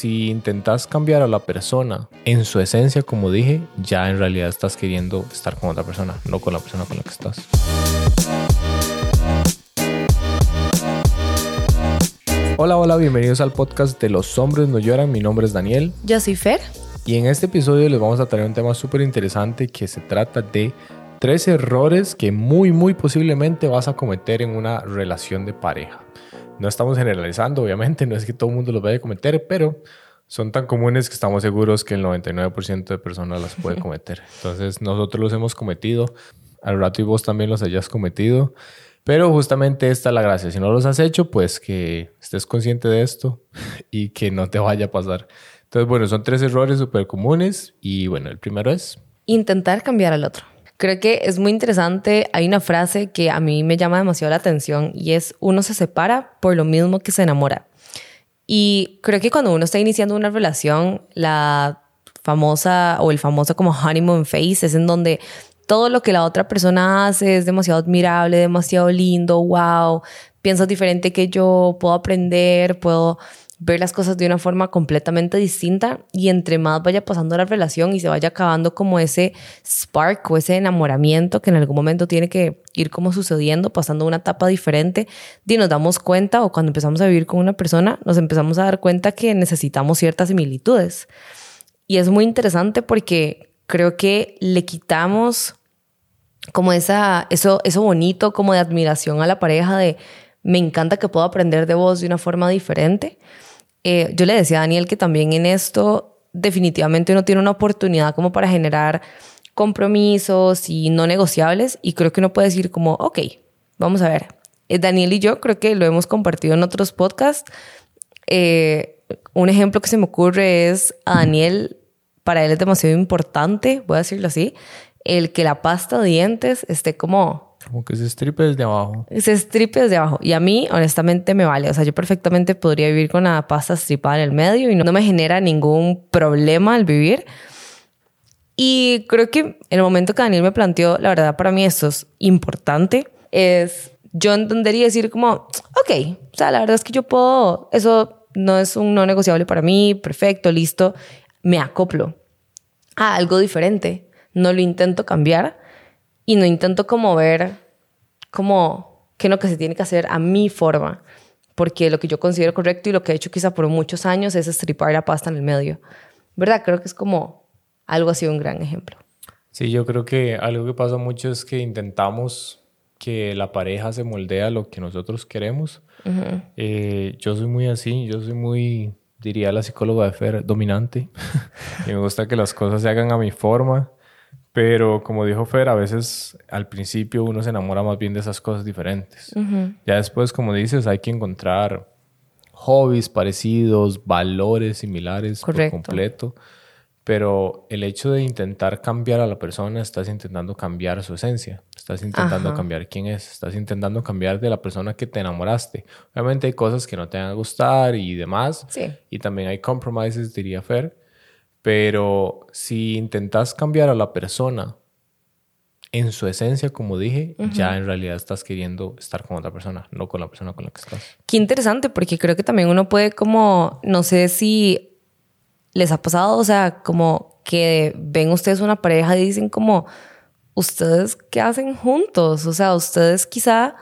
si intentas cambiar a la persona en su esencia, como dije, ya en realidad estás queriendo estar con otra persona, no con la persona con la que estás. Hola, hola, bienvenidos al podcast de Los hombres no lloran. Mi nombre es Daniel. Yo soy Fer. Y en este episodio les vamos a traer un tema súper interesante que se trata de tres errores que muy, muy posiblemente vas a cometer en una relación de pareja. No estamos generalizando, obviamente, no es que todo el mundo los vaya a cometer, pero son tan comunes que estamos seguros que el 99% de personas las puede cometer. Entonces, nosotros los hemos cometido, al rato y vos también los hayas cometido, pero justamente esta es la gracia. Si no los has hecho, pues que estés consciente de esto y que no te vaya a pasar. Entonces, bueno, son tres errores súper comunes y bueno, el primero es... Intentar cambiar al otro. Creo que es muy interesante. Hay una frase que a mí me llama demasiado la atención y es uno se separa por lo mismo que se enamora. Y creo que cuando uno está iniciando una relación, la famosa o el famoso como honeymoon phase es en donde todo lo que la otra persona hace es demasiado admirable, demasiado lindo, wow, piensas diferente que yo, puedo aprender, puedo ver las cosas de una forma completamente distinta y entre más vaya pasando la relación y se vaya acabando como ese spark o ese enamoramiento que en algún momento tiene que ir como sucediendo, pasando una etapa diferente, y nos damos cuenta o cuando empezamos a vivir con una persona, nos empezamos a dar cuenta que necesitamos ciertas similitudes. Y es muy interesante porque creo que le quitamos como esa, eso, eso bonito como de admiración a la pareja de me encanta que puedo aprender de vos de una forma diferente eh, yo le decía a Daniel que también en esto definitivamente uno tiene una oportunidad como para generar compromisos y no negociables y creo que uno puede decir como, ok, vamos a ver. Eh, Daniel y yo creo que lo hemos compartido en otros podcasts. Eh, un ejemplo que se me ocurre es a Daniel, para él es demasiado importante, voy a decirlo así, el que la pasta de dientes esté como como que se estripe desde abajo. Se estripe desde abajo. Y a mí, honestamente, me vale. O sea, yo perfectamente podría vivir con la pasta estripada en el medio y no, me genera ningún problema al vivir. Y creo que el momento que Daniel me planteó, la verdad, para mí esto es importante, es yo entendería decir como, ok, o sea, la verdad es que yo puedo, eso no es un no negociable para mí, perfecto, listo, me acoplo a algo diferente, no lo intento cambiar y no intento como ver como qué es lo que se tiene que hacer a mi forma, porque lo que yo considero correcto y lo que he hecho quizá por muchos años es estripar la pasta en el medio. ¿Verdad? Creo que es como algo así un gran ejemplo. Sí, yo creo que algo que pasa mucho es que intentamos que la pareja se moldea a lo que nosotros queremos. Eh, yo soy muy así, yo soy muy, diría la psicóloga de Fer, dominante. y me gusta que las cosas se hagan a mi forma. Pero como dijo Fer, a veces al principio uno se enamora más bien de esas cosas diferentes. Ya después, como dices, hay que encontrar hobbies parecidos, valores similares por completo. Pero el hecho de intentar cambiar a la persona, estás intentando cambiar su esencia. Estás intentando cambiar quién es. Estás intentando cambiar de la persona que te enamoraste. Obviamente hay cosas que no te van a gustar y demás. Sí. Y también hay compromises, diría Fer. Pero si intentas cambiar a la persona en su esencia, como dije, ya en realidad estás queriendo estar con otra persona, no con la persona con la que estás. Qué interesante, porque creo que también uno puede como, no sé si les ha pasado, o sea, como que ven ustedes una pareja y dicen como, ustedes qué hacen juntos, o sea, ustedes quizá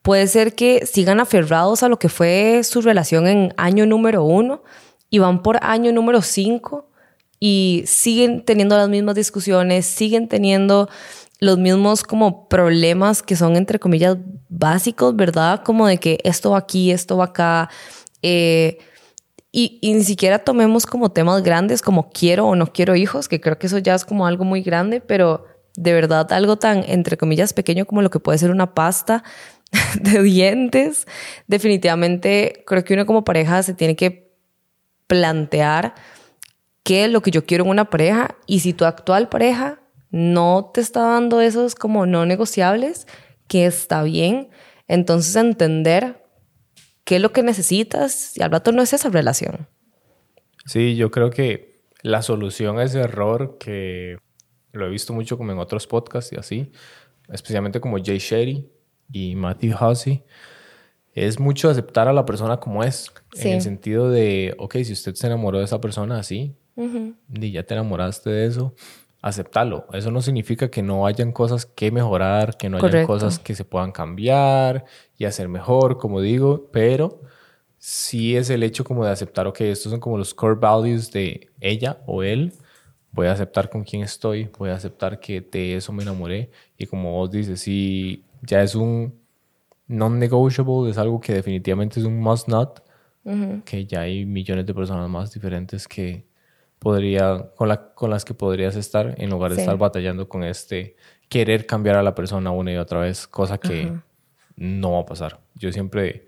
puede ser que sigan aferrados a lo que fue su relación en año número uno y van por año número cinco y siguen teniendo las mismas discusiones, siguen teniendo los mismos como problemas que son entre comillas básicos, ¿verdad? Como de que esto va aquí, esto va acá. Eh, y, ni siquiera tomemos como temas grandes como quiero o no quiero hijos, que creo que eso ya es como algo muy grande, pero de verdad algo tan, entre comillas, pequeño como lo que puede ser una pasta de dientes, definitivamente creo que uno como pareja se tiene que plantear qué es lo que yo quiero en una pareja y si tu actual pareja no te está dando esos como no negociables, que está bien, entonces entender qué es lo que necesitas y al rato no es esa relación. Sí, yo creo que la solución a ese error que lo he visto mucho como en otros podcasts y así, especialmente como Jay Sherry y Matthew Hussey, es mucho aceptar a la persona como es. En el sentido de, ok, si usted se enamoró de esa persona así, y ya te enamoraste de eso, aceptarlo. Eso no significa que no hayan cosas que mejorar, que no hayan cosas que se puedan cambiar y hacer mejor, como digo, pero sí es el hecho como de aceptar, ok, estos son como los core values de ella o él. Voy a aceptar con quién estoy, voy a aceptar que de eso me enamoré. Y como vos dices, si ya es un non-negotiable, es algo que definitivamente es un must not, que ya hay millones de personas más diferentes que podría, con, la, con las que podrías estar en lugar de estar batallando con este querer cambiar a la persona una y otra vez, cosa que no va a pasar. Yo siempre,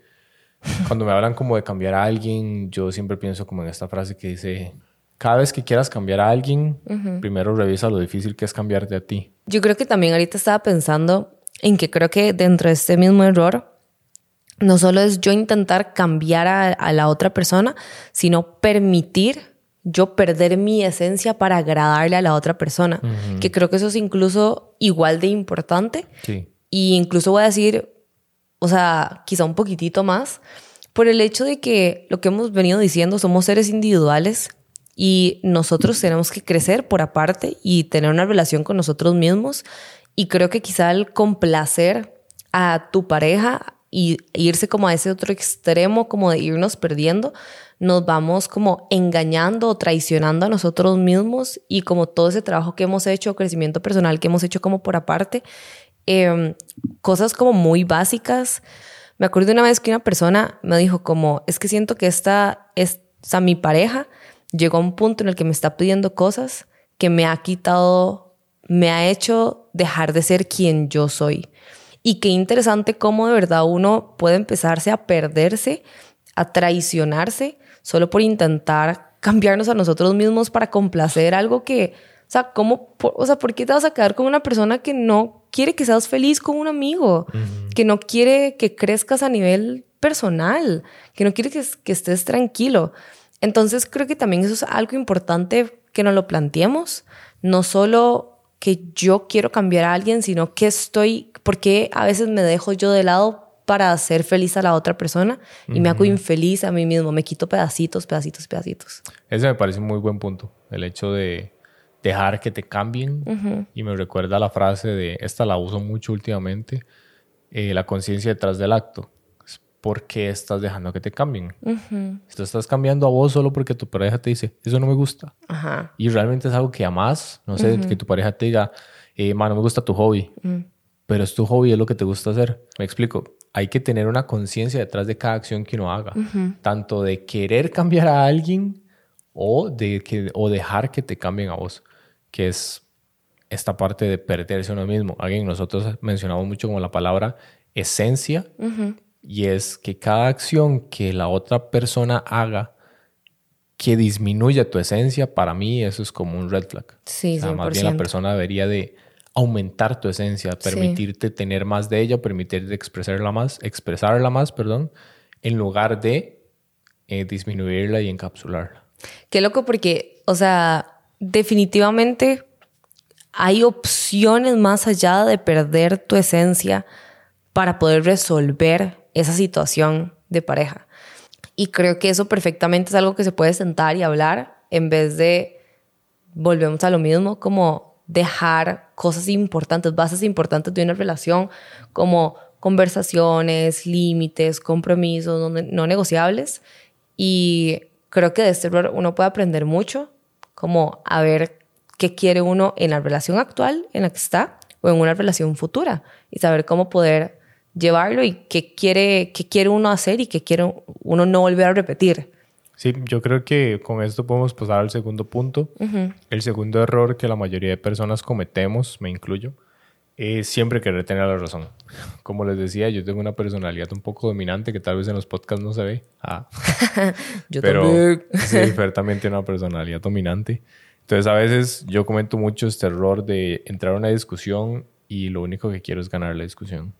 cuando me hablan como de cambiar a alguien, yo siempre pienso como en esta frase que dice, cada vez que quieras cambiar a alguien, primero revisa lo difícil que es cambiarte a ti. Yo creo que también ahorita estaba pensando en que creo que dentro de este mismo error, no solo es yo intentar cambiar a, la otra persona, sino permitir yo perder mi esencia para agradarle a la otra persona, que creo que eso es incluso igual de importante. Sí. Y incluso voy a decir, o sea, quizá un poquitito más, por el hecho de que lo que hemos venido diciendo, somos seres individuales y nosotros tenemos que crecer por aparte y tener una relación con nosotros mismos y creo que quizá el complacer a tu pareja y irse como a ese otro extremo, como de irnos perdiendo, nos vamos como engañando o traicionando a nosotros mismos y como todo ese trabajo que hemos hecho, crecimiento personal que hemos hecho como por aparte, em, cosas como muy básicas. Me acuerdo una vez que una persona me dijo como, es que siento que esta, es, o sea, mi pareja llegó a un punto en el que me está pidiendo cosas que me ha quitado me ha hecho dejar de ser quien yo soy. Y qué interesante cómo de verdad uno puede empezarse a perderse, a traicionarse, solo por intentar cambiarnos a nosotros mismos para complacer algo que, o sea, ¿cómo, o sea, ¿por qué te vas a quedar con una persona que no quiere que seas feliz con un amigo? Que no quiere que crezcas a nivel personal, que no quiere que, que estés tranquilo. Entonces creo que también eso es algo importante que nos lo planteemos, no solo que yo quiero cambiar a alguien, sino que estoy, porque a veces me dejo yo de lado para hacer feliz a la otra persona y me hago infeliz a mí mismo, me quito pedacitos, pedacitos, pedacitos. Ese me parece un muy buen punto, el hecho de dejar que te cambien y me recuerda la frase de, esta la uso mucho últimamente, eh, la conciencia detrás del acto. ¿por qué estás dejando que te cambien? Si tú estás cambiando a vos solo porque tu pareja te dice, eso no me gusta. Y realmente es algo que amas, no sé, que tu pareja te diga, eh, no me gusta tu hobby, pero es tu hobby, es lo que te gusta hacer. Me explico. Hay que tener una conciencia detrás de cada acción que uno haga, tanto de querer cambiar a alguien o de que, o dejar que te cambien a vos, que es esta parte de perderse uno mismo. Alguien nosotros mencionamos mucho como la palabra esencia y es que cada acción que la otra persona haga que disminuya tu esencia, para mí eso es como un red flag. Sí, o más bien la persona debería de aumentar tu esencia, permitirte tener más de ella, permitirte expresarla más, expresarla más, perdón, en lugar de eh, disminuirla y encapsularla. Qué loco porque, o sea, definitivamente hay opciones más allá de perder tu esencia para poder resolver esa situación de pareja. Y creo que eso perfectamente es algo que se puede sentar y hablar en vez de, volvemos a lo mismo, como dejar cosas importantes, bases importantes de una relación, como conversaciones, límites, compromisos no, negociables. Y creo que de este error uno puede aprender mucho, como a ver qué quiere uno en la relación actual en la que está o en una relación futura y saber cómo poder llevarlo y qué quiere, qué quiere uno hacer y qué quiere uno no volver a repetir. Sí, yo creo que con esto podemos pasar al segundo punto. El segundo error que la mayoría de personas cometemos, me incluyo, es siempre querer tener la razón. Como les decía, yo tengo una personalidad un poco dominante que tal vez en los podcasts no se ve. Ah. yo Pero también. sí, también tiene una personalidad dominante. Entonces a veces yo comento mucho este error de entrar a una discusión y lo único que quiero es ganar la discusión.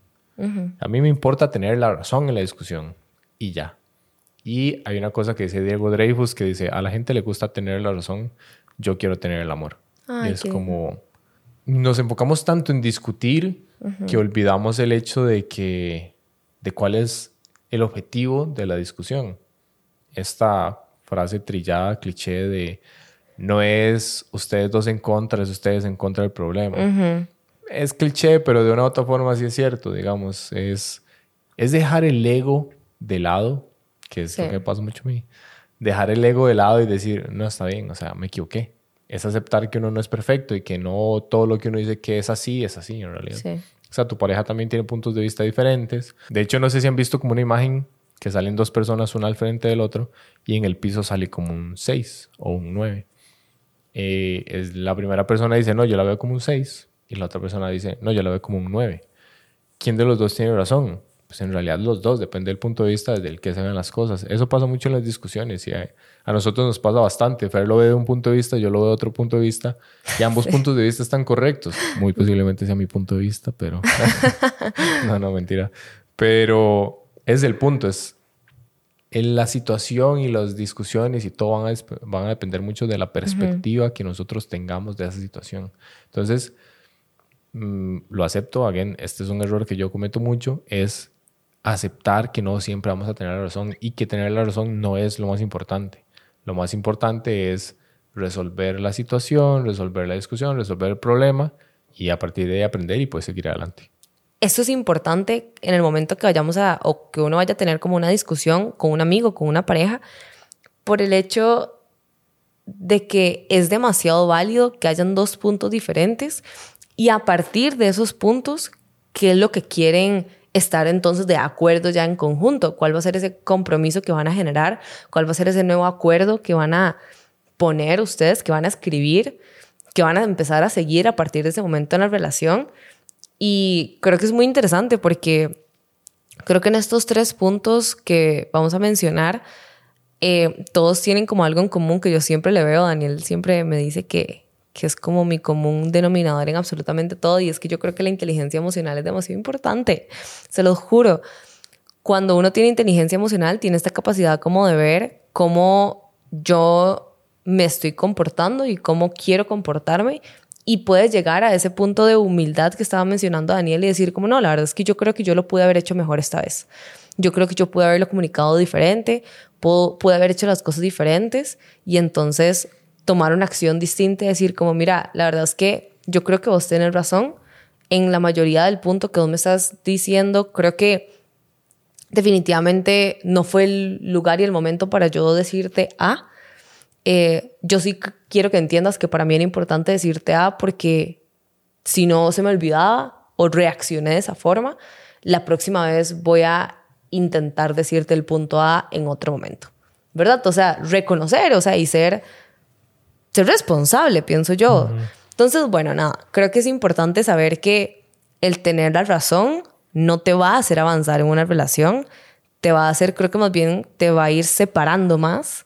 A mí me importa tener la razón en la discusión y ya. Y hay una cosa que dice Diego Dreyfus que dice, a la gente le gusta tener la razón, yo quiero tener el amor. y es como, nos enfocamos tanto en discutir que olvidamos el hecho de que, de cuál es el objetivo de la discusión. Esta frase trillada, cliché de no es ustedes dos en contra, es ustedes en contra del problema. Es cliché, pero de una u otra forma sí es cierto, digamos. Es, es dejar el ego de lado, que es lo que pasa mucho a mí. Dejar el ego de lado y decir, no está bien, o sea, me equivoqué. Es aceptar que uno no es perfecto y que no todo lo que uno dice que es así, es así en realidad. O sea, tu pareja también tiene puntos de vista diferentes. De hecho, no sé si han visto como una imagen que salen dos personas una al frente del otro y en el piso sale como un 6 o un 9. Eh, es, la primera persona dice, no, yo la veo como un 6 y la otra persona dice, no, yo la veo como un 9. ¿Quién de los dos tiene razón? Pues en realidad los dos, depende del punto de vista desde el que se ven las cosas. Eso pasa mucho en las discusiones y a, nosotros nos pasa bastante. Fer lo ve de un punto de vista, yo lo veo de otro punto de vista y ambos puntos de vista están correctos. Muy posiblemente sea mi punto de vista, pero... no, no, mentira. Pero es el punto, es en la situación y las discusiones y todo van a, van a depender mucho de la perspectiva que nosotros tengamos de esa situación. Entonces, mm, lo acepto, again, este es un error que yo cometo mucho, es aceptar que no siempre vamos a tener la razón y que tener la razón no es lo más importante. Lo más importante es resolver la situación, resolver la discusión, resolver el problema y a partir de ahí aprender y pues seguir adelante. Esto es importante en el momento que vayamos a, o que uno vaya a tener como una discusión con un amigo, con una pareja, por el hecho de que es demasiado válido que hayan dos puntos diferentes y a partir de esos puntos, ¿qué es lo que quieren estar entonces de acuerdo ya en conjunto? ¿Cuál va a ser ese compromiso que van a generar? ¿Cuál va a ser ese nuevo acuerdo que van a poner ustedes, que van a escribir, que van a empezar a seguir a partir de ese momento en la relación? Y creo que es muy interesante porque creo que en estos tres puntos que vamos a mencionar, eh, todos tienen como algo en común que yo siempre le veo. Daniel siempre me dice que, que es como mi común denominador en absolutamente todo y es que yo creo que la inteligencia emocional es demasiado importante. Se los juro. Cuando uno tiene inteligencia emocional, tiene esta capacidad como de ver cómo yo me estoy comportando y cómo quiero comportarme y puedes llegar a ese punto de humildad que estaba mencionando Daniel y decir como no, la verdad es que yo creo que yo lo pude haber hecho mejor esta vez. Yo creo que yo pude haberlo comunicado diferente, pude haber hecho las cosas diferentes y entonces tomar una acción distinta y decir como mira, la verdad es que yo creo que vos tenés razón en la mayoría del punto que vos me estás diciendo, creo que definitivamente no fue el lugar y el momento para yo decirte A, eh, yo sí quiero que entiendas que para mí era importante decirte A porque si no se me olvidaba o reaccioné de esa forma, la próxima vez voy a intentar decirte el punto A en otro momento. ¿Verdad? O sea, reconocer, o sea, y ser, ser responsable, pienso yo. Entonces, bueno, nada, creo que es importante saber que el tener la razón no te va a hacer avanzar en una relación, te va a hacer, creo que más bien te va a ir separando más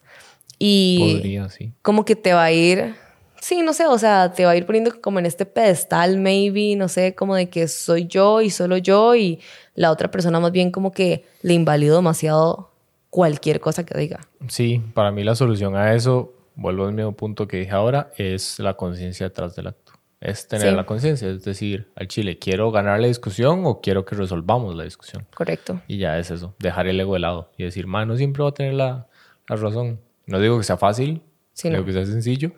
y Podría, sí. como que te va a ir, sí, no sé, o sea, te va a ir poniendo como en este pedestal, maybe, no sé, como de que soy yo y solo yo y la otra persona más bien como que le invalido demasiado cualquier cosa que diga. Sí, para mí la solución a eso, vuelvo al mismo punto que dije ahora, es la conciencia detrás del acto. Es tener la conciencia, es decir, al chile, ¿quiero ganar la discusión o quiero que resolvamos la discusión? Correcto. Y ya es eso, dejar el ego de lado y decir, no siempre va a tener la, la razón. No digo que sea fácil, digo que sea sencillo,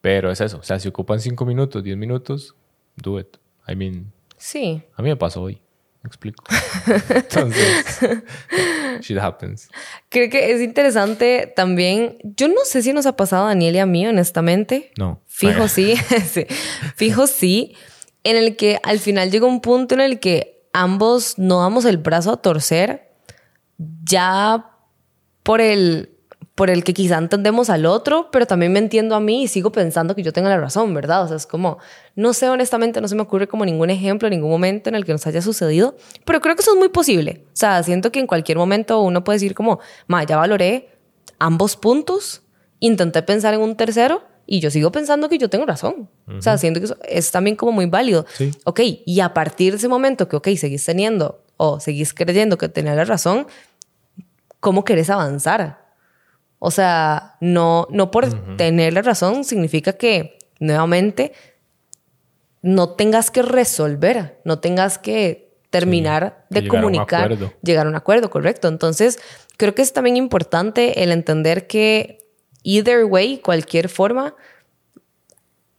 pero es eso. O sea, si ocupan cinco minutos, diez minutos, do it. I mean, sí. A mí me pasó hoy. Me explico. Entonces, shit happens. Creo que es interesante también. Yo no sé si nos ha pasado a Daniel y a mí, honestamente. No. Fijo sí. sí. Fijo sí. En el que al final llega un punto en el que ambos no damos el brazo a torcer ya por el por el que quizá entendemos al otro, pero también me entiendo a mí y sigo pensando que yo tengo la razón, ¿verdad? O sea, es como, no sé, honestamente, no se me ocurre como ningún ejemplo, ningún momento en el que nos haya sucedido, pero creo que eso es muy posible. O sea, siento que en cualquier momento uno puede decir como, ma, ya valoré ambos puntos, intenté pensar en un tercero y yo sigo pensando que yo tengo razón. O sea, siento que eso es también como muy válido. Sí. Ok, y a partir de ese momento que, ok, seguís teniendo o seguís creyendo que tenés la razón, ¿cómo querés avanzar? O sea, no, no por tener la razón significa que nuevamente no tengas que resolver, no tengas que terminar de comunicar, llegar a un acuerdo, correcto. Entonces, creo que es también importante el entender que either way, cualquier forma,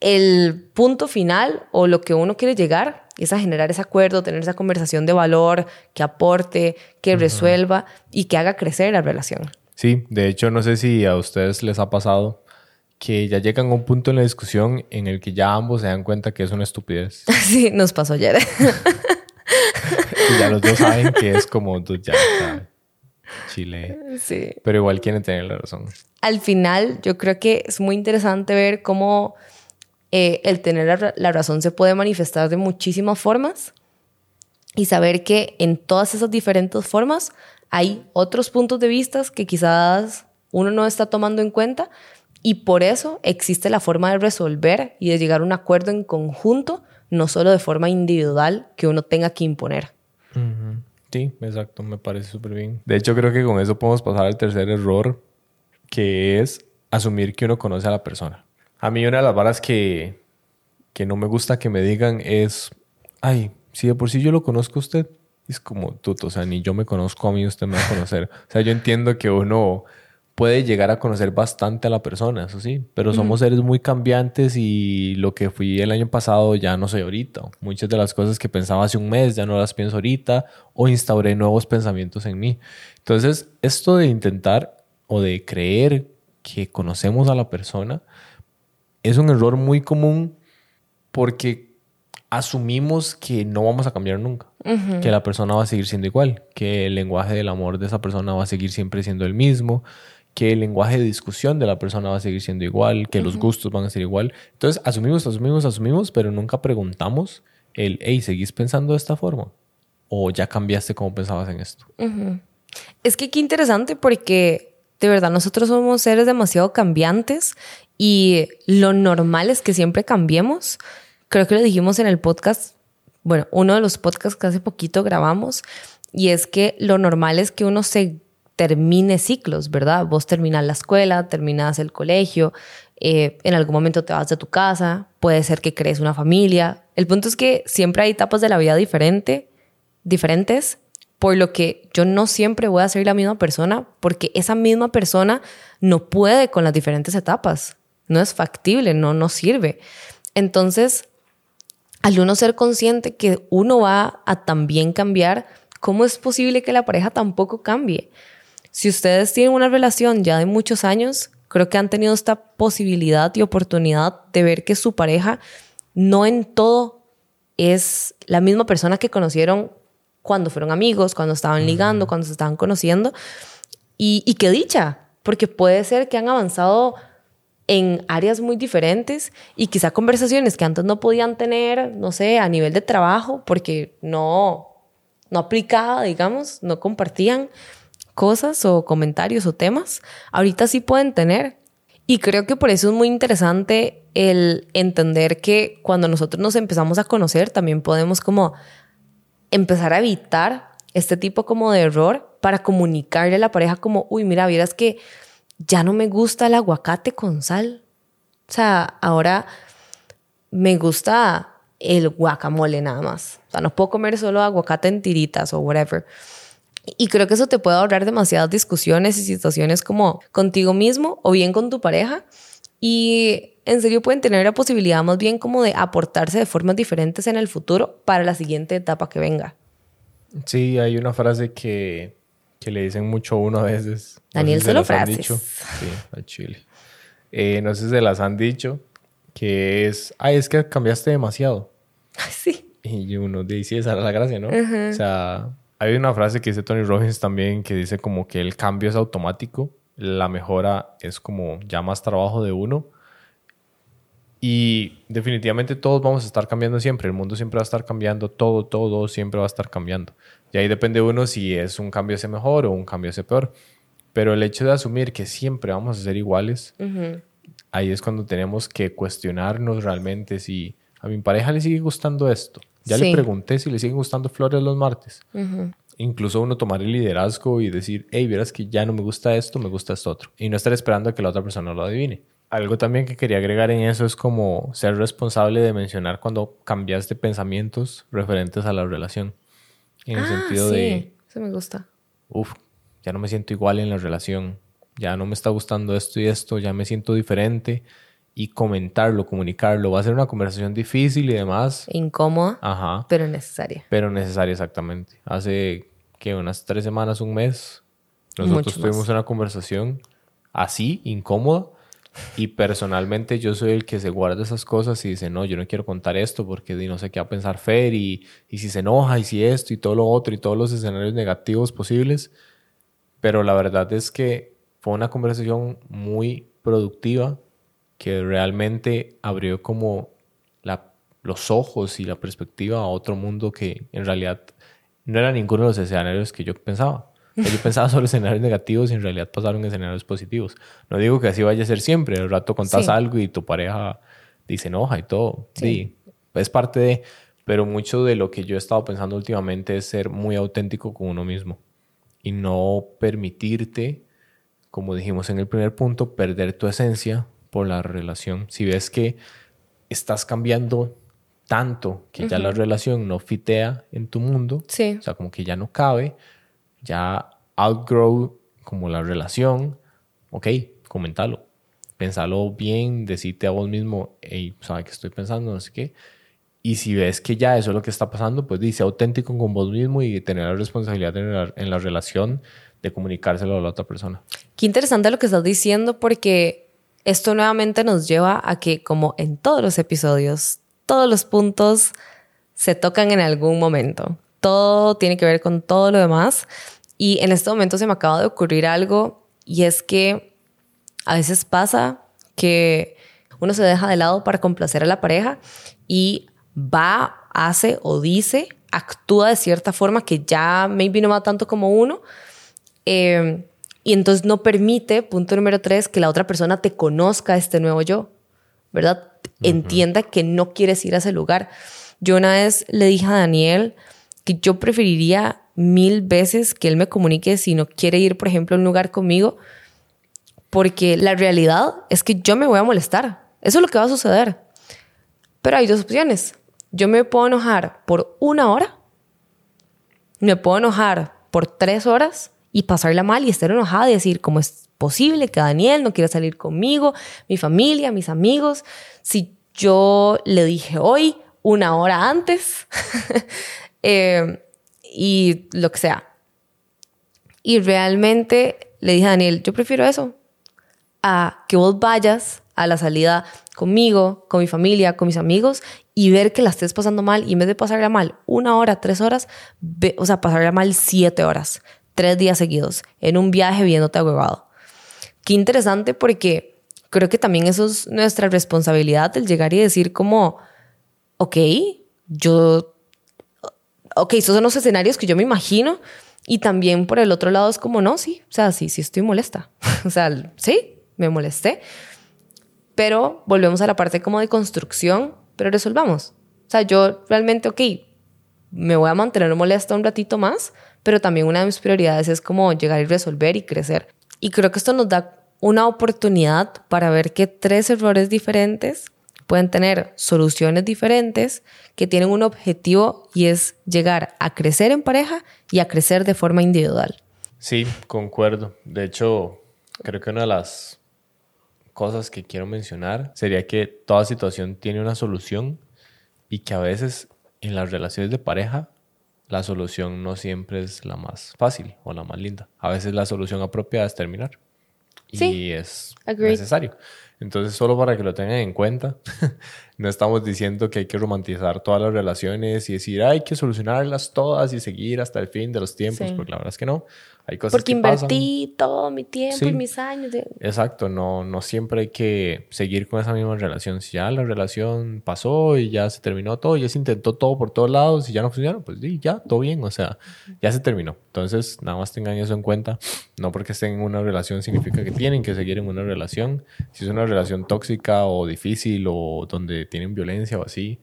el punto final o lo que uno quiere llegar es a generar ese acuerdo, tener esa conversación de valor que aporte, que resuelva y que haga crecer la relación. Sí, de hecho no sé si a ustedes les ha pasado que ya llegan a un punto en la discusión en el que ya ambos se dan cuenta que es una estupidez. Sí, nos pasó ayer. y ya los dos saben que es como ya Chile. Sí. Pero igual quieren tener la razón. Al final, yo creo que es muy interesante ver cómo eh, el tener la razón se puede manifestar de muchísimas formas y saber que en todas esas diferentes formas hay otros puntos de vista que quizás uno no está tomando en cuenta y por eso existe la forma de resolver y de llegar a un acuerdo en conjunto, no solo de forma individual que uno tenga que imponer. Sí, exacto, me parece súper bien. De hecho, creo que con eso podemos pasar al tercer error, que es asumir que uno conoce a la persona. A mí una de las varas que, que no me gusta que me digan es, ay, si de por sí yo lo conozco a usted, es como tuto, o sea, ni yo me conozco a mí, usted me va a conocer. O sea, yo entiendo que uno puede llegar a conocer bastante a la persona, eso sí, pero somos seres muy cambiantes y lo que fui el año pasado ya no soy ahorita. Muchas de las cosas que pensaba hace un mes ya no las pienso ahorita o instauré nuevos pensamientos en mí. Entonces, esto de intentar o de creer que conocemos a la persona es un error muy común porque asumimos que no vamos a cambiar nunca, que la persona va a seguir siendo igual, que el lenguaje del amor de esa persona va a seguir siempre siendo el mismo, que el lenguaje de discusión de la persona va a seguir siendo igual, que los gustos van a ser igual. Entonces, asumimos, asumimos, asumimos, pero nunca preguntamos el, hey, ¿seguís pensando de esta forma? ¿O ya cambiaste cómo pensabas en esto? Es que qué interesante porque de verdad nosotros somos seres demasiado cambiantes y lo normal es que siempre cambiemos. Creo que lo dijimos en el podcast, bueno, uno de los podcasts que hace poquito grabamos, y es que lo normal es que uno se termine ciclos, ¿verdad? Vos terminas la escuela, terminas el colegio, eh, en algún momento te vas de tu casa, puede ser que crees una familia. El punto es que siempre hay etapas de la vida diferente, diferentes, por lo que yo no siempre voy a ser la misma persona, porque esa misma persona no puede con las diferentes etapas no es factible, no nos sirve. Entonces, al uno ser consciente que uno va a también cambiar, ¿cómo es posible que la pareja tampoco cambie? Si ustedes tienen una relación ya de muchos años, creo que han tenido esta posibilidad y oportunidad de ver que su pareja no en todo es la misma persona que conocieron cuando fueron amigos, cuando estaban ligando, cuando se estaban conociendo. Y, y qué dicha, porque puede ser que han avanzado en áreas muy diferentes y quizá conversaciones que antes no podían tener, no sé, a nivel de trabajo, porque no, no aplicaba, digamos, no compartían cosas o comentarios o temas, ahorita sí pueden tener. Y creo que por eso es muy interesante el entender que cuando nosotros nos empezamos a conocer, también podemos como empezar a evitar este tipo como de error para comunicarle a la pareja como, uy, mira, vieras que ya no me gusta el aguacate con sal. O sea, ahora me gusta el guacamole nada más. O sea, no puedo comer solo aguacate en tiritas o whatever. Y creo que eso te puede ahorrar demasiadas discusiones y situaciones como contigo mismo o bien con tu pareja. Y en serio pueden tener la posibilidad más bien como de aportarse de formas diferentes en el futuro para la siguiente etapa que venga. Sí, hay una frase que que le dicen mucho uno a veces. Daniel no solo frases. Dicho. Sí, al chile. Eh, no sé si se las han dicho, que es, ay, es que cambiaste demasiado. Sí. Y uno dice, esa era la gracia, ¿no? O sea, hay una frase que dice Tony Robbins también que dice como que el cambio es automático, la mejora es como ya más trabajo de uno. Y definitivamente todos vamos a estar cambiando siempre, el mundo siempre va a estar cambiando, todo, todo siempre va a estar cambiando. Y ahí depende uno si es un cambio ese mejor o un cambio ese peor. Pero el hecho de asumir que siempre vamos a ser iguales, ahí es cuando tenemos que cuestionarnos realmente si a mi pareja le sigue gustando esto. Ya le pregunté si le siguen gustando flores los martes. Incluso uno tomar el liderazgo y decir, hey, verás que ya no me gusta esto, me gusta esto otro. Y no estar esperando a que la otra persona lo adivine. Algo también que quería agregar en eso es como ser responsable de mencionar cuando cambias de pensamientos referentes a la relación. En el Ah, sentido sí, de, Eso me gusta. uff, ya no me siento igual en la relación, ya no me está gustando esto y esto, ya me siento diferente. Y comentarlo, comunicarlo, va a ser una conversación difícil y demás. Incómoda, Ajá. pero necesaria. Pero necesaria exactamente. Hace que unas tres semanas, un mes, nosotros Mucho tuvimos más. una conversación así, incómoda. Y personalmente yo soy el que se guarda esas cosas y dice, no, yo no quiero contar esto porque no sé qué va a pensar Fer y, y si se enoja y si esto y todo lo otro y todos los escenarios negativos posibles. Pero la verdad es que fue una conversación muy productiva que realmente abrió como la, los ojos y la perspectiva a otro mundo que en realidad no era ninguno de los escenarios que yo pensaba. Yo pensaba sobre escenarios negativos y en realidad pasaron escenarios positivos. No digo que así vaya a ser siempre. Al rato contás Sí. algo y tu pareja dice enoja y todo. Sí. Sí. Es parte de... Pero mucho de lo que yo he estado pensando últimamente es ser muy auténtico con uno mismo y no permitirte, como dijimos en el primer punto, perder tu esencia por la relación. Si ves que estás cambiando tanto que ya la relación no fitea en tu mundo, Sí. o sea, como que ya no cabe, ya outgrow como la relación, ok, comentalo. Pensalo bien, decirte a vos mismo, hey, ¿sabes qué estoy pensando? No sé qué. Y si ves que ya eso es lo que está pasando, pues dice auténtico con vos mismo y tener la responsabilidad en la, en la relación de comunicárselo a la otra persona. Qué interesante lo que estás diciendo porque esto nuevamente nos lleva a que, como en todos los episodios, todos los puntos se tocan en algún momento. Todo tiene que ver con todo lo demás. Y en este momento se me acaba de ocurrir algo y es que a veces pasa que uno se deja de lado para complacer a la pareja y va, hace o dice, actúa de cierta forma que ya maybe no va tanto como uno. Eh, y entonces no permite, punto número tres, que la otra persona te conozca este nuevo yo, ¿verdad? Entienda que no quieres ir a ese lugar. Yo una vez le dije a Daniel que yo preferiría mil veces que él me comunique si no quiere ir, por ejemplo, a un lugar conmigo, porque la realidad es que yo me voy a molestar. Eso es lo que va a suceder. Pero hay dos opciones. Yo me puedo enojar por una hora, me puedo enojar por tres horas y pasarla mal y estar enojada y decir cómo es posible que Daniel no quiera salir conmigo, mi familia, mis amigos, si yo le dije hoy una hora antes eh, y lo que sea. Y realmente le dije a Daniel, yo prefiero eso a que vos vayas a la salida conmigo, con mi familia, con mis amigos y ver que la estés pasando mal y en vez de pasarla mal una hora, tres horas, ve- o sea, pasarla mal siete horas, tres días seguidos, en un viaje viéndote agüevado. Qué interesante porque creo que también eso es nuestra responsabilidad, el llegar y decir como, ok, yo, ok, estos son los escenarios que yo me imagino y también por el otro lado es como, no, sí, o sea, sí, sí estoy molesta. o sea, sí, me molesté. Pero volvemos a la parte como de construcción, pero resolvamos. O sea, yo realmente, ok, me voy a mantener molesta un ratito más, pero también una de mis prioridades es como llegar y resolver y crecer. Y creo que esto nos da una oportunidad para ver que tres errores diferentes pueden tener soluciones diferentes que tienen un objetivo y es llegar a crecer en pareja y a crecer de forma individual. Sí, concuerdo. De hecho, creo que una de las cosas que quiero mencionar sería que toda situación tiene una solución y que a veces en las relaciones de pareja la solución no siempre es la más fácil o la más linda. A veces la solución apropiada es terminar. Y Sí, es agreed. necesario. Entonces, solo para que lo tengan en cuenta, no estamos diciendo que hay que romantizar todas las relaciones y decir, hay que solucionarlas todas y seguir hasta el fin de los tiempos, Sí. porque la verdad es que no. Hay cosas Porque que pasan. invertí todo mi tiempo Sí. y mis años. de- Exacto, no, no siempre hay que seguir con esa misma relación. Si ya la relación pasó y ya se terminó todo, ya se intentó todo por todos lados y ya no funcionó, pues sí, ya, todo bien, o sea, ya se terminó. Entonces, nada más tengan eso en cuenta. No porque estén en una relación significa que tienen que seguir en una relación. Si es una relación tóxica o difícil o donde tienen violencia o así,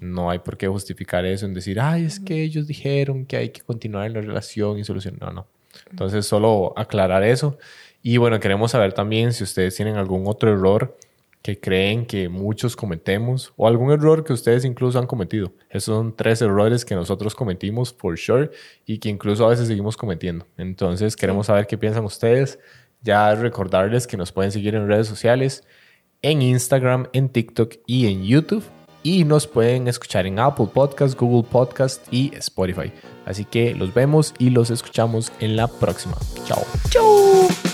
no hay por qué justificar eso en decir, ay, es que ellos dijeron que hay que continuar en la relación y solucionar. No, no. Entonces, solo aclarar eso. Y bueno, queremos saber también si ustedes tienen algún otro error que creen que muchos cometemos o algún error que ustedes incluso han cometido. Esos son tres errores que nosotros cometimos por sure y que incluso a veces seguimos cometiendo. Entonces queremos saber qué piensan ustedes. Ya recordarles que nos pueden seguir en redes sociales, en Instagram, en TikTok y en YouTube. Y nos pueden escuchar en Apple Podcast, Google Podcast y Spotify. Así que los vemos y los escuchamos en la próxima. Chao. Chau.